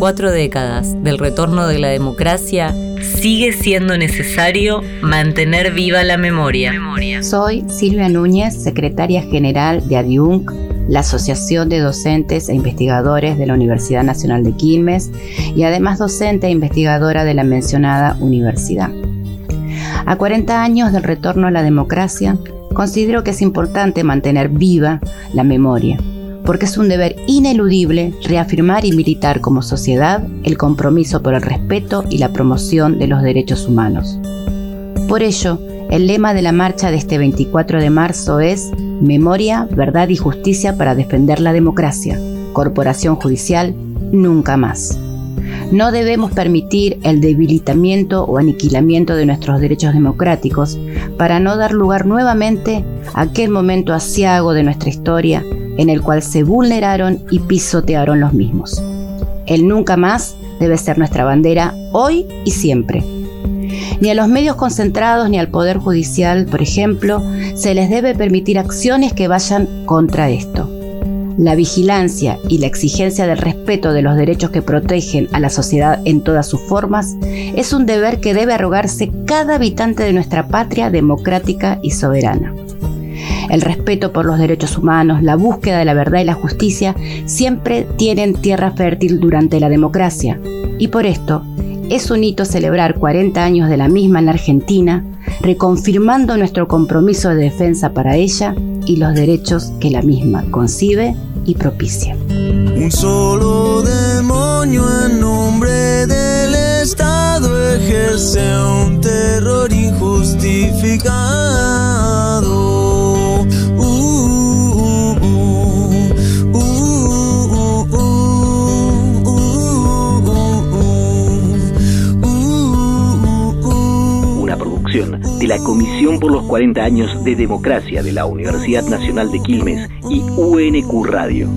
cuatro décadas del retorno de la democracia, sigue siendo necesario mantener viva la memoria. Soy Silvia Núñez, secretaria general de ADIUNC, la Asociación de Docentes e Investigadores de la Universidad Nacional de Quilmes y además docente e investigadora de la mencionada universidad. A 40 años del retorno a la democracia, considero que es importante mantener viva la memoria porque es un deber ineludible reafirmar y militar como sociedad el compromiso por el respeto y la promoción de los derechos humanos. Por ello, el lema de la marcha de este 24 de marzo es Memoria, Verdad y Justicia para defender la democracia. Corporación Judicial, nunca más. No debemos permitir el debilitamiento o aniquilamiento de nuestros derechos democráticos para no dar lugar nuevamente a aquel momento asiago de nuestra historia en el cual se vulneraron y pisotearon los mismos. El nunca más debe ser nuestra bandera hoy y siempre. Ni a los medios concentrados ni al Poder Judicial, por ejemplo, se les debe permitir acciones que vayan contra esto. La vigilancia y la exigencia del respeto de los derechos que protegen a la sociedad en todas sus formas es un deber que debe arrogarse cada habitante de nuestra patria democrática y soberana el respeto por los derechos humanos, la búsqueda de la verdad y la justicia siempre tienen tierra fértil durante la democracia. Y por esto es un hito celebrar 40 años de la misma en Argentina, reconfirmando nuestro compromiso de defensa para ella y los derechos que la misma concibe y propicia. De la Comisión por los 40 años de Democracia de la Universidad Nacional de Quilmes y UNQ Radio.